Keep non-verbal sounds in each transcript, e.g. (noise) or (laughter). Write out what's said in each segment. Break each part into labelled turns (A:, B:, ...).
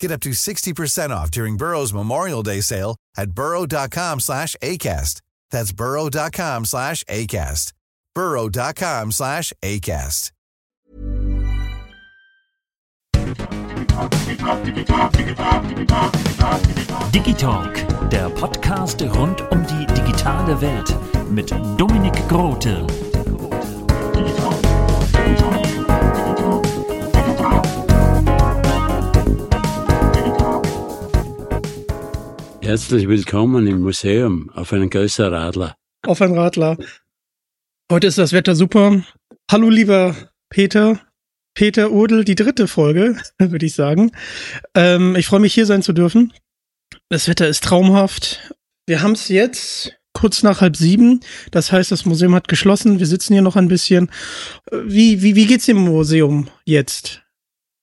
A: Get up to 60% off during Burrow's Memorial Day sale at burrow.com slash ACAST. That's burrow.com slash ACAST. burrow.com slash ACAST.
B: Digitalk, der Podcast rund um die digitale Welt mit Dominik Grote.
C: Herzlich willkommen im Museum auf einen größeren Radler.
D: Auf einen Radler. Heute ist das Wetter super. Hallo lieber Peter. Peter Urdel, die dritte Folge, (laughs) würde ich sagen. Ähm, ich freue mich hier sein zu dürfen. Das Wetter ist traumhaft. Wir haben es jetzt kurz nach halb sieben. Das heißt, das Museum hat geschlossen. Wir sitzen hier noch ein bisschen. Wie, wie, wie geht's dem Museum jetzt?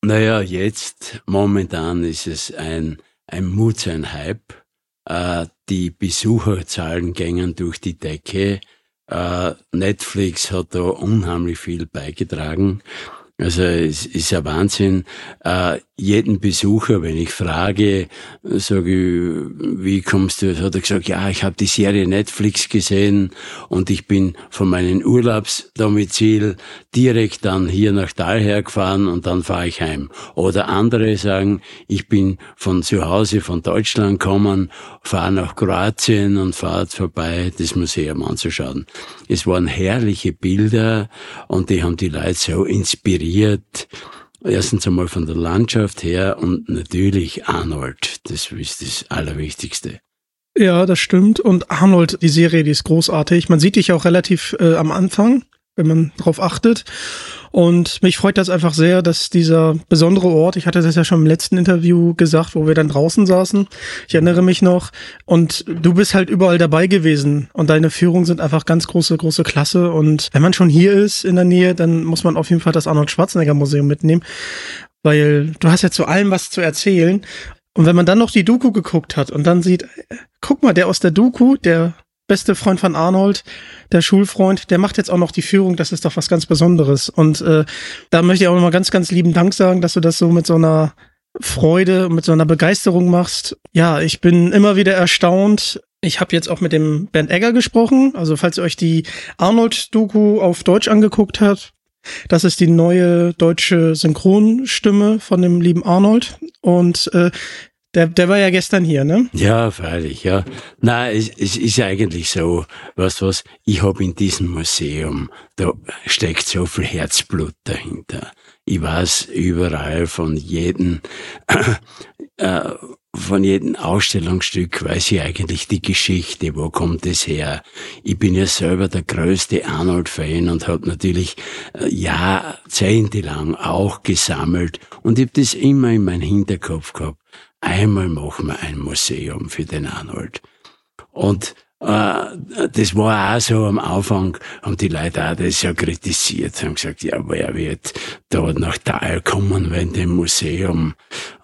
C: Naja, jetzt momentan ist es ein, ein Mut, ein Hype. Äh, die Besucherzahlen gängen durch die Decke. Äh, Netflix hat da unheimlich viel beigetragen. Also es ist ja Wahnsinn. Äh, jeden Besucher, wenn ich frage, sage ich, wie kommst du? Hat er gesagt, ja, ich habe die Serie Netflix gesehen und ich bin von meinem Urlaubsdomizil direkt dann hier nach daher gefahren und dann fahre ich heim. Oder andere sagen, ich bin von zu Hause von Deutschland gekommen, fahre nach Kroatien und fahre vorbei, das Museum anzuschauen. Es waren herrliche Bilder und die haben die Leute so inspiriert. Erstens einmal von der Landschaft her und natürlich Arnold. Das ist das Allerwichtigste.
D: Ja, das stimmt. Und Arnold, die Serie, die ist großartig. Man sieht dich auch relativ äh, am Anfang, wenn man drauf achtet. Und mich freut das einfach sehr, dass dieser besondere Ort, ich hatte das ja schon im letzten Interview gesagt, wo wir dann draußen saßen, ich erinnere mich noch, und du bist halt überall dabei gewesen und deine Führungen sind einfach ganz große, große Klasse. Und wenn man schon hier ist in der Nähe, dann muss man auf jeden Fall das Arnold Schwarzenegger Museum mitnehmen, weil du hast ja zu allem was zu erzählen. Und wenn man dann noch die Doku geguckt hat und dann sieht, guck mal, der aus der Doku, der beste Freund von Arnold, der Schulfreund, der macht jetzt auch noch die Führung. Das ist doch was ganz Besonderes. Und äh, da möchte ich auch nochmal ganz, ganz lieben Dank sagen, dass du das so mit so einer Freude, mit so einer Begeisterung machst. Ja, ich bin immer wieder erstaunt. Ich habe jetzt auch mit dem Bernd Egger gesprochen. Also falls ihr euch die Arnold-Doku auf Deutsch angeguckt habt, das ist die neue deutsche Synchronstimme von dem lieben Arnold. Und äh, der, der war ja gestern hier, ne?
C: Ja, freilich, ja. Na, es, es ist eigentlich so, was was, ich habe in diesem Museum, da steckt so viel Herzblut dahinter. Ich weiß überall von jedem, (clears throat) äh, von jedem Ausstellungsstück weiß ich eigentlich die Geschichte, wo kommt es her. Ich bin ja selber der größte Arnold-Fan und habe natürlich äh, jahrzehntelang auch gesammelt und ich habe das immer in meinem Hinterkopf gehabt einmal machen wir ein Museum für den Arnold. Und das war auch so am Anfang, haben die Leute auch das ja kritisiert, haben gesagt, ja, wer wird da nach Tal kommen, wenn dem Museum.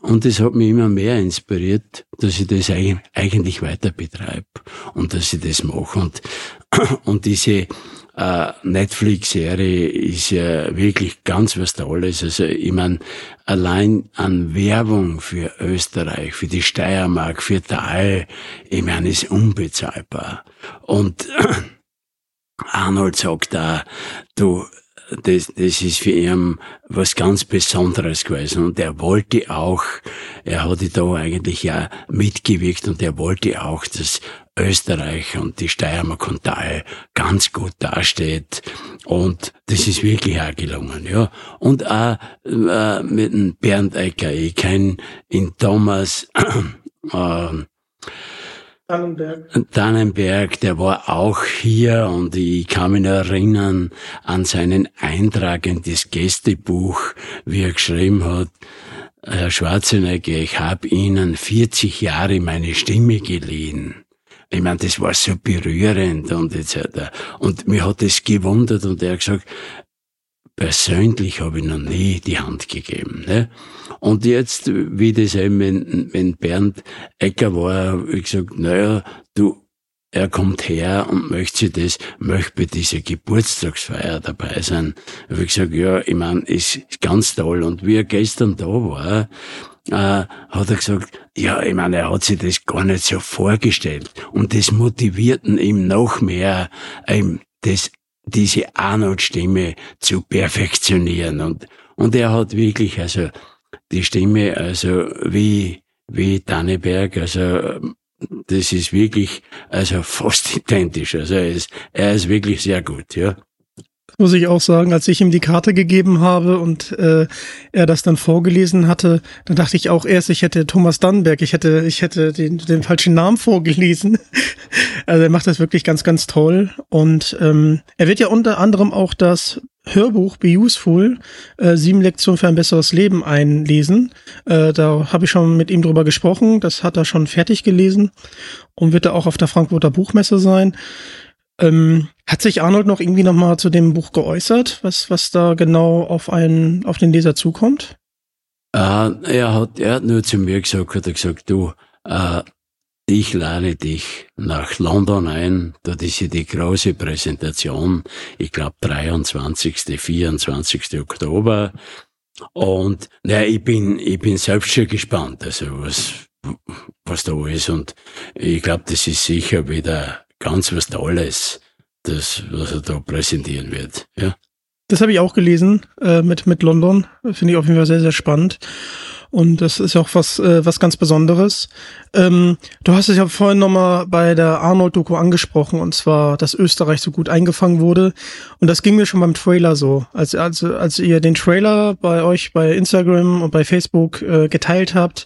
C: Und das hat mich immer mehr inspiriert, dass ich das eigentlich weiter betreibe und dass ich das mache. Und, (clears throat) und diese äh, Netflix-Serie ist ja wirklich ganz was Tolles. Also ich meine, allein an Werbung für Österreich, für die Steiermark, für Tal, ich meine, ist unbezahlbar. Und (clears throat) Arnold sagt da, du, das, das ist für ihn was ganz Besonderes gewesen. Und er wollte auch, er hatte da eigentlich ja mitgewirkt und er wollte auch, dass Österreich und die Steiermark und Tal ganz gut dasteht. Und das ist wirklich auch gelungen, ja. Und auch äh, mit dem Bernd Ecker, ich kenne ihn Thomas, (clears throat) äh, Dannenberg. Dannenberg, der war auch hier und ich kann mich erinnern an seinen Eintrag in das Gästebuch, wie er geschrieben hat, Herr Schwarzenegger, ich habe Ihnen 40 Jahre meine Stimme geliehen. Ich meine, das war so berührend und etc. Und mir hat es gewundert und er hat gesagt, persönlich habe ich noch nie die Hand gegeben. Ne? Und jetzt, wie das eben, wenn, wenn Bernd Ecker war, wie gesagt, naja, du, er kommt her und möchte sich das, möchte bei dieser Geburtstagsfeier dabei sein. Da ich gesagt, ja, ich meine, ist ganz toll. Und wie er gestern da war, äh, hat er gesagt, ja, ich meine, er hat sich das gar nicht so vorgestellt. Und das motivierten ihm noch mehr, ähm, das, diese Arnold-Stimme zu perfektionieren. Und, und er hat wirklich, also, die Stimme, also, wie, wie Danneberg, also, das ist wirklich, also fast (laughs) identisch. Also er ist, er ist wirklich sehr gut, ja
D: muss ich auch sagen, als ich ihm die Karte gegeben habe und äh, er das dann vorgelesen hatte, dann dachte ich auch erst, ich hätte Thomas Dannenberg, ich hätte, ich hätte den, den falschen Namen vorgelesen. (laughs) also er macht das wirklich ganz, ganz toll. Und ähm, er wird ja unter anderem auch das Hörbuch Be Useful, äh, sieben Lektionen für ein besseres Leben einlesen. Äh, da habe ich schon mit ihm drüber gesprochen. Das hat er schon fertig gelesen und wird er auch auf der Frankfurter Buchmesse sein. Ähm, hat sich Arnold noch irgendwie noch mal zu dem Buch geäußert, was, was da genau auf einen, auf den Leser zukommt?
C: Uh, er hat, er hat nur zu mir gesagt, hat er gesagt, du, uh, ich lade dich nach London ein. Dort ist ja die große Präsentation. Ich glaube 23., 24. Oktober. Und na, ich bin, ich bin selbst schon gespannt, also was, was da ist. Und ich glaube, das ist sicher wieder ganz was Tolles, das, was er da präsentieren wird. Ja.
D: Das habe ich auch gelesen äh, mit, mit London. Finde ich auf jeden Fall sehr, sehr spannend. Und das ist auch was, äh, was ganz Besonderes. Ähm, du hast es ja vorhin nochmal bei der Arnold-Doku angesprochen, und zwar, dass Österreich so gut eingefangen wurde. Und das ging mir schon beim Trailer so. Als, als, als ihr den Trailer bei euch bei Instagram und bei Facebook äh, geteilt habt,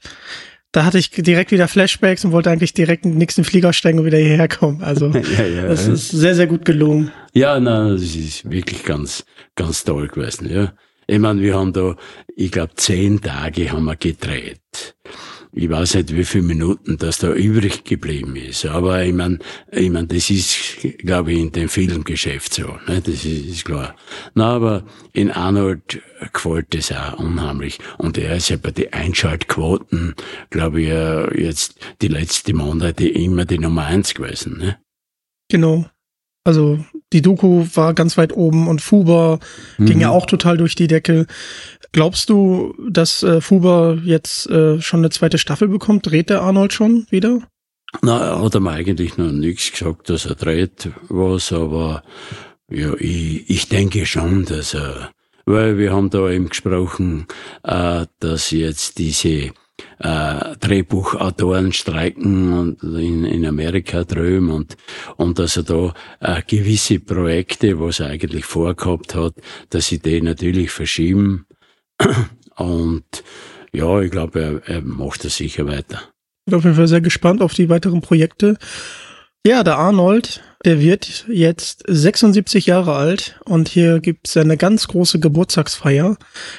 D: da hatte ich direkt wieder Flashbacks und wollte eigentlich direkt in den nächsten Flieger steigen und wieder hierher kommen. Also (laughs) ja, ja, das ist sehr, sehr gut gelungen.
C: Ja, na, das ist wirklich ganz, ganz toll gewesen, ja. Ich meine, wir haben da, ich glaube, zehn Tage haben wir gedreht ich weiß nicht, wie viele Minuten das da übrig geblieben ist. Aber ich meine, ich mein, das ist, glaube ich, in dem Filmgeschäft so. Ne? Das ist, ist klar. Na, aber in Arnold gefällt das auch unheimlich. Und er ist ja bei den Einschaltquoten, glaube ich, jetzt die letzten Monate immer die Nummer eins gewesen. Ne?
D: Genau. Also die Doku war ganz weit oben und Fuber mhm. ging ja auch total durch die Decke. Glaubst du, dass äh, Fuber jetzt äh, schon eine zweite Staffel bekommt? Dreht der Arnold schon wieder?
C: Na, er hat ihm eigentlich noch nichts gesagt, dass er dreht was, aber ja, ich, ich denke schon, dass er, weil wir haben da eben gesprochen, äh, dass jetzt diese äh, Drehbuchautoren streiken und in, in Amerika drüben und, und dass er da äh, gewisse Projekte, was er eigentlich vorgehabt hat, dass sie die natürlich verschieben. Und ja, ich glaube, er, er macht das sicher weiter.
D: Ich bin auf jeden Fall sehr gespannt auf die weiteren Projekte. Ja, der Arnold, der wird jetzt 76 Jahre alt und hier gibt es eine ganz große Geburtstagsfeier.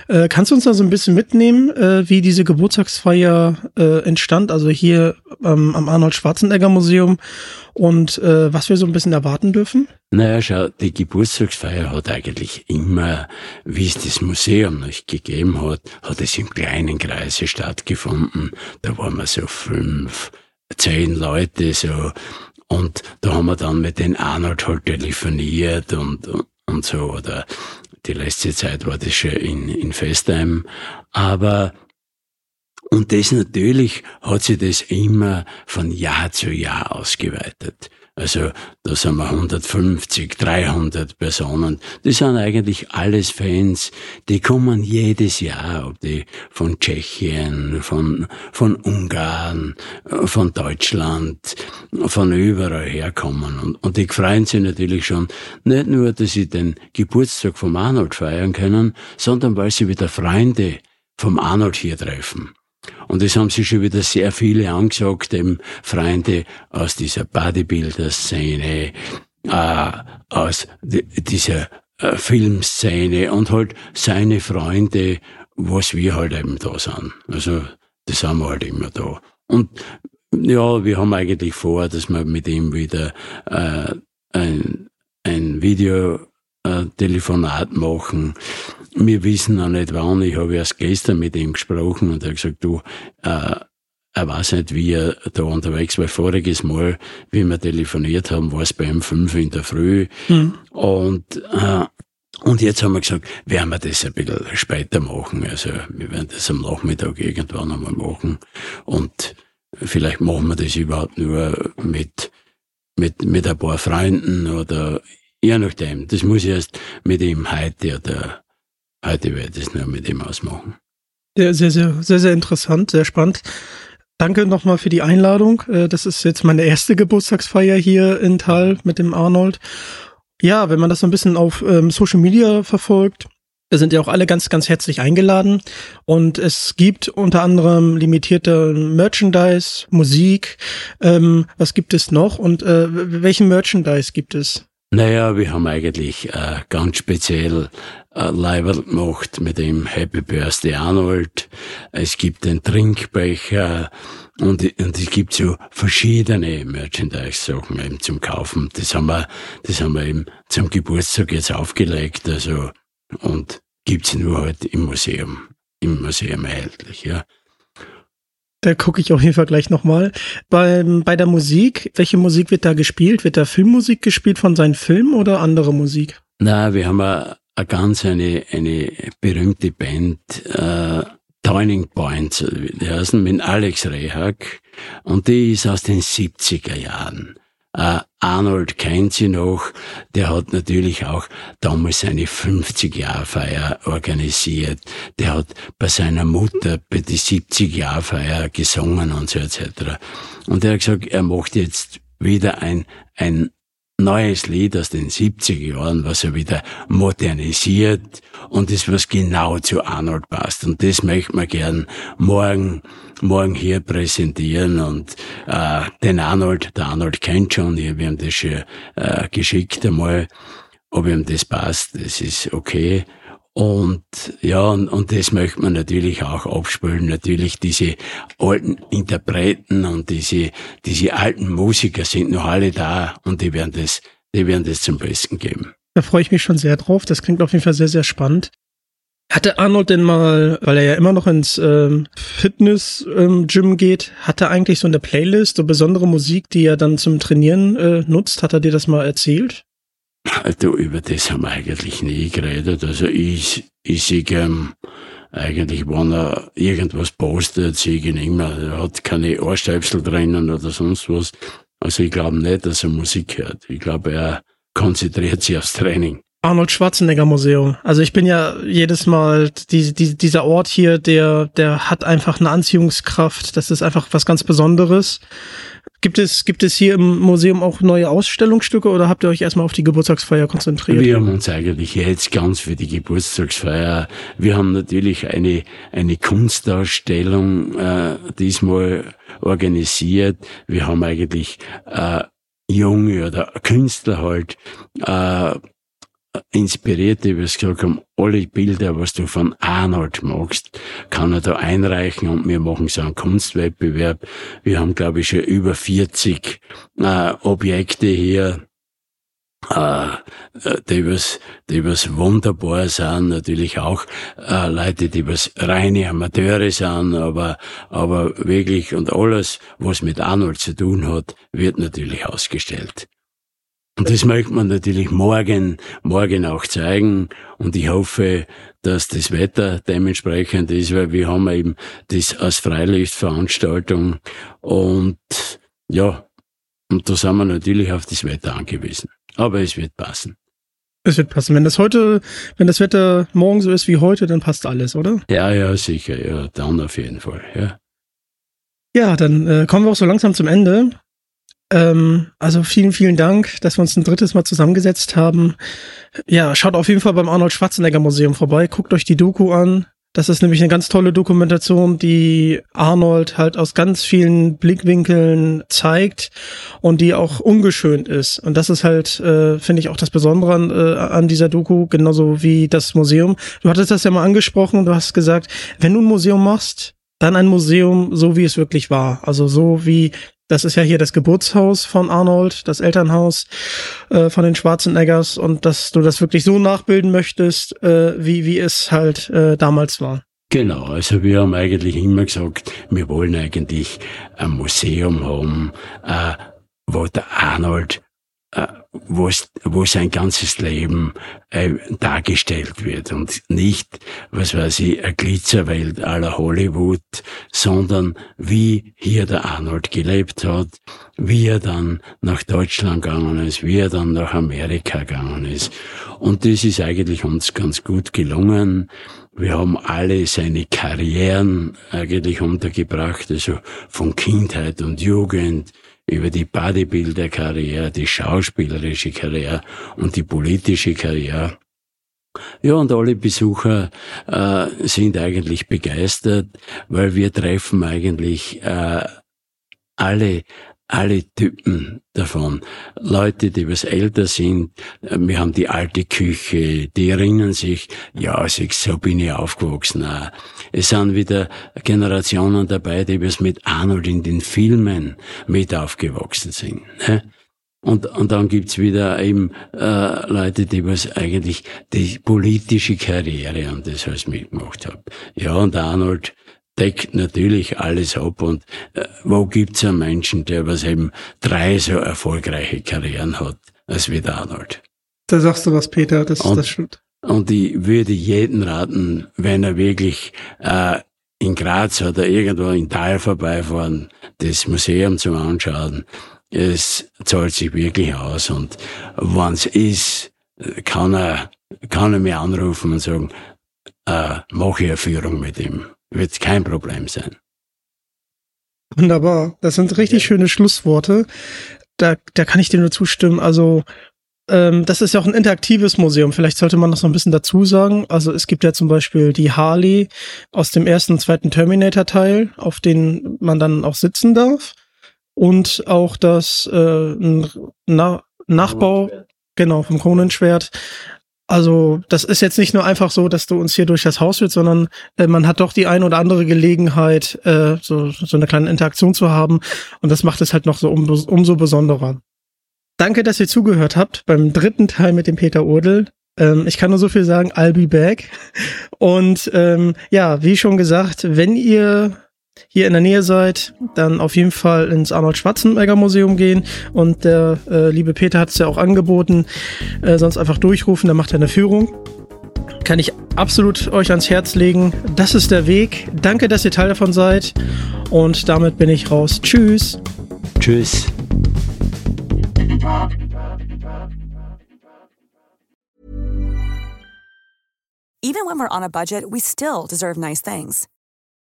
D: Äh, kannst du uns da so ein bisschen mitnehmen, äh, wie diese Geburtstagsfeier äh, entstand, also hier ähm, am Arnold Schwarzenegger Museum und äh, was wir so ein bisschen erwarten dürfen?
C: Naja, schau, die Geburtstagsfeier hat eigentlich immer, wie es das Museum noch gegeben hat, hat es im kleinen Kreise stattgefunden. Da waren wir so fünf, zehn Leute, so und da haben wir dann mit den Arnold halt telefoniert und, und so, oder die letzte Zeit war das schon in, in Festheim. Aber, und das natürlich hat sich das immer von Jahr zu Jahr ausgeweitet. Also da sind wir 150, 300 Personen. Das sind eigentlich alles Fans, die kommen jedes Jahr, ob die von Tschechien, von, von Ungarn, von Deutschland, von überall herkommen. Und, und die freuen sich natürlich schon nicht nur, dass sie den Geburtstag vom Arnold feiern können, sondern weil sie wieder Freunde vom Arnold hier treffen. Und das haben sich schon wieder sehr viele angesagt, eben Freunde aus dieser Bodybuilder-Szene, äh, aus dieser äh, Filmszene und halt seine Freunde, was wir halt eben da sind. Also das haben wir halt immer da. Und ja, wir haben eigentlich vor, dass wir mit ihm wieder äh, ein, ein Videotelefonat machen wir wissen noch nicht wann. Ich habe erst gestern mit ihm gesprochen und er hat gesagt, du, äh, er weiß nicht, wie er da unterwegs war. Voriges Mal, wie wir telefoniert haben, war es bei ihm fünf in der Früh. Mhm. Und, äh, und jetzt haben wir gesagt, werden wir das ein bisschen später machen. Also wir werden das am Nachmittag irgendwann einmal machen. Und vielleicht machen wir das überhaupt nur mit, mit, mit ein paar Freunden oder je nachdem. Das muss ich erst mit ihm heute oder Heute werde ich es nur mit ihm ausmachen.
D: Ja, sehr, sehr, sehr, sehr interessant, sehr spannend. Danke nochmal für die Einladung. Äh, das ist jetzt meine erste Geburtstagsfeier hier in Tal mit dem Arnold. Ja, wenn man das so ein bisschen auf ähm, Social Media verfolgt, da sind ja auch alle ganz, ganz herzlich eingeladen. Und es gibt unter anderem limitierte Merchandise, Musik. Ähm, was gibt es noch und äh, welchen Merchandise gibt es?
C: Naja, wir haben eigentlich äh, ganz speziell äh, Leiberl gemacht mit dem Happy Birthday Arnold. Es gibt den Trinkbecher und, und es gibt so verschiedene Merchandise-Sachen eben zum Kaufen. Das haben wir, das haben wir eben zum Geburtstag jetzt aufgelegt, also, und gibt's nur halt im Museum, im Museum erhältlich, ja.
D: Da gucke ich auf jeden Fall gleich nochmal. Bei, bei der Musik, welche Musik wird da gespielt? Wird da Filmmusik gespielt von seinen Filmen oder andere Musik?
C: Na, wir haben eine, eine ganz eine, eine berühmte Band, äh, Turning Point, die heißen mit Alex Rehak und die ist aus den 70er Jahren. Uh, Arnold kennt sie noch, der hat natürlich auch damals seine 50-Jahr-Feier organisiert. Der hat bei seiner Mutter bei die 70-Jahr-Feier gesungen und so etc. Und er hat gesagt, er macht jetzt wieder ein, ein neues Lied aus den 70er Jahren, was er wieder modernisiert und das, was genau zu Arnold passt. Und das möchte man gern morgen, morgen hier präsentieren und äh, den Arnold, der Arnold kennt schon, wir haben das schon äh, geschickt einmal, ob ihm das passt, das ist okay. Und ja, und, und das möchte man natürlich auch abspülen. Natürlich diese alten Interpreten und diese, diese alten Musiker sind noch alle da und die werden das, die werden das zum Besten geben.
D: Da freue ich mich schon sehr drauf. Das klingt auf jeden Fall sehr, sehr spannend. Hatte Arnold denn mal, weil er ja immer noch ins ähm, Fitness-Gym ähm, geht, hat er eigentlich so eine Playlist, so besondere Musik, die er dann zum Trainieren äh, nutzt? Hat er dir das mal erzählt?
C: Also über das haben wir eigentlich nie geredet. Also ich, ich sehe ähm, eigentlich, wenn er irgendwas postet, sehe ich ihn immer. Er hat keine Ohrstöpsel drinnen oder sonst was. Also ich glaube nicht, dass er Musik hört. Ich glaube, er konzentriert sich aufs Training.
D: Arnold Schwarzenegger Museum. Also ich bin ja jedes Mal, die, die, dieser Ort hier, der, der hat einfach eine Anziehungskraft. Das ist einfach was ganz Besonderes. Gibt es, gibt es hier im Museum auch neue Ausstellungsstücke oder habt ihr euch erstmal auf die Geburtstagsfeier konzentriert?
C: Wir haben uns eigentlich jetzt ganz für die Geburtstagsfeier. Wir haben natürlich eine, eine Kunstausstellung äh, diesmal organisiert. Wir haben eigentlich äh, junge oder Künstler halt äh, inspiriert, wie wir es gesagt haben, alle Bilder, was du von Arnold magst, kann er da einreichen und wir machen so einen Kunstwettbewerb. Wir haben, glaube ich, schon über 40 äh, Objekte hier, äh, die was, die was wunderbar sind, natürlich auch äh, Leute, die was reine Amateure sind, aber, aber wirklich und alles, was mit Arnold zu tun hat, wird natürlich ausgestellt. Und das möchte man natürlich morgen, morgen auch zeigen. Und ich hoffe, dass das Wetter dementsprechend ist, weil wir haben eben das als Freilichtveranstaltung. Und ja, Und da sind wir natürlich auf das Wetter angewiesen. Aber es wird passen.
D: Es wird passen. Wenn das heute, wenn das Wetter morgen so ist wie heute, dann passt alles, oder?
C: Ja, ja, sicher. Ja, dann auf jeden Fall. Ja.
D: Ja, dann äh, kommen wir auch so langsam zum Ende. Ähm, also vielen, vielen Dank, dass wir uns ein drittes Mal zusammengesetzt haben. Ja, schaut auf jeden Fall beim Arnold Schwarzenegger Museum vorbei. Guckt euch die Doku an. Das ist nämlich eine ganz tolle Dokumentation, die Arnold halt aus ganz vielen Blickwinkeln zeigt und die auch ungeschönt ist. Und das ist halt, äh, finde ich, auch das Besondere an, äh, an dieser Doku, genauso wie das Museum. Du hattest das ja mal angesprochen, du hast gesagt, wenn du ein Museum machst, dann ein Museum, so wie es wirklich war. Also so wie das ist ja hier das Geburtshaus von Arnold, das Elternhaus äh, von den Schwarzeneggers und dass du das wirklich so nachbilden möchtest, äh, wie, wie es halt äh, damals war.
C: Genau, also wir haben eigentlich immer gesagt, wir wollen eigentlich ein Museum haben, äh, wo der Arnold äh, wo, wo sein ganzes Leben äh, dargestellt wird und nicht, was weiß ich, eine Glitzerwelt aller Hollywood, sondern wie hier der Arnold gelebt hat, wie er dann nach Deutschland gegangen ist, wie er dann nach Amerika gegangen ist. Und das ist eigentlich uns ganz gut gelungen. Wir haben alle seine Karrieren eigentlich untergebracht, also von Kindheit und Jugend über die Bodybuilder-Karriere, die schauspielerische Karriere und die politische Karriere. Ja, und alle Besucher äh, sind eigentlich begeistert, weil wir treffen eigentlich äh, alle alle Typen davon. Leute, die was älter sind, äh, wir haben die alte Küche, die erinnern sich, ja, so bin ich aufgewachsen. Es sind wieder Generationen dabei, die was mit Arnold in den Filmen mit aufgewachsen sind. Ne? Und, und dann gibt's wieder eben äh, Leute, die was eigentlich die politische Karriere und das alles mitgemacht haben. Ja, und Arnold deckt natürlich alles ab und äh, wo gibt's einen Menschen, der was eben drei so erfolgreiche Karrieren hat, als wie der Arnold.
D: Da sagst du was, Peter, das,
C: und,
D: das stimmt.
C: Und ich würde jeden raten, wenn er wirklich äh, in Graz oder irgendwo in Tal vorbeifahren, das Museum zum Anschauen, es zahlt sich wirklich aus und wenn's ist, kann er, kann er mir anrufen und sagen, äh, mache ich eine Führung mit ihm wird kein Problem sein.
D: Wunderbar. Das sind richtig ja. schöne Schlussworte. Da, da kann ich dir nur zustimmen. Also, ähm, das ist ja auch ein interaktives Museum. Vielleicht sollte man noch so ein bisschen dazu sagen. Also, es gibt ja zum Beispiel die Harley aus dem ersten und zweiten Terminator-Teil, auf den man dann auch sitzen darf. Und auch das äh, Na Nachbau, genau, vom Kronenschwert. Also das ist jetzt nicht nur einfach so, dass du uns hier durch das Haus führst, sondern äh, man hat doch die ein oder andere Gelegenheit, äh, so, so eine kleine Interaktion zu haben. Und das macht es halt noch so um, umso besonderer. Danke, dass ihr zugehört habt beim dritten Teil mit dem Peter Urdel. Ähm, ich kann nur so viel sagen, I'll be back. Und ähm, ja, wie schon gesagt, wenn ihr hier in der Nähe seid, dann auf jeden Fall ins Arnold Schwarzenegger Museum gehen. Und der äh, liebe Peter hat es ja auch angeboten. Äh, sonst einfach durchrufen, dann macht er eine Führung. Kann ich absolut euch ans Herz legen. Das ist der Weg. Danke, dass ihr Teil davon seid. Und damit bin ich raus. Tschüss.
C: Tschüss.
E: Even when we're on a budget, we still deserve nice things.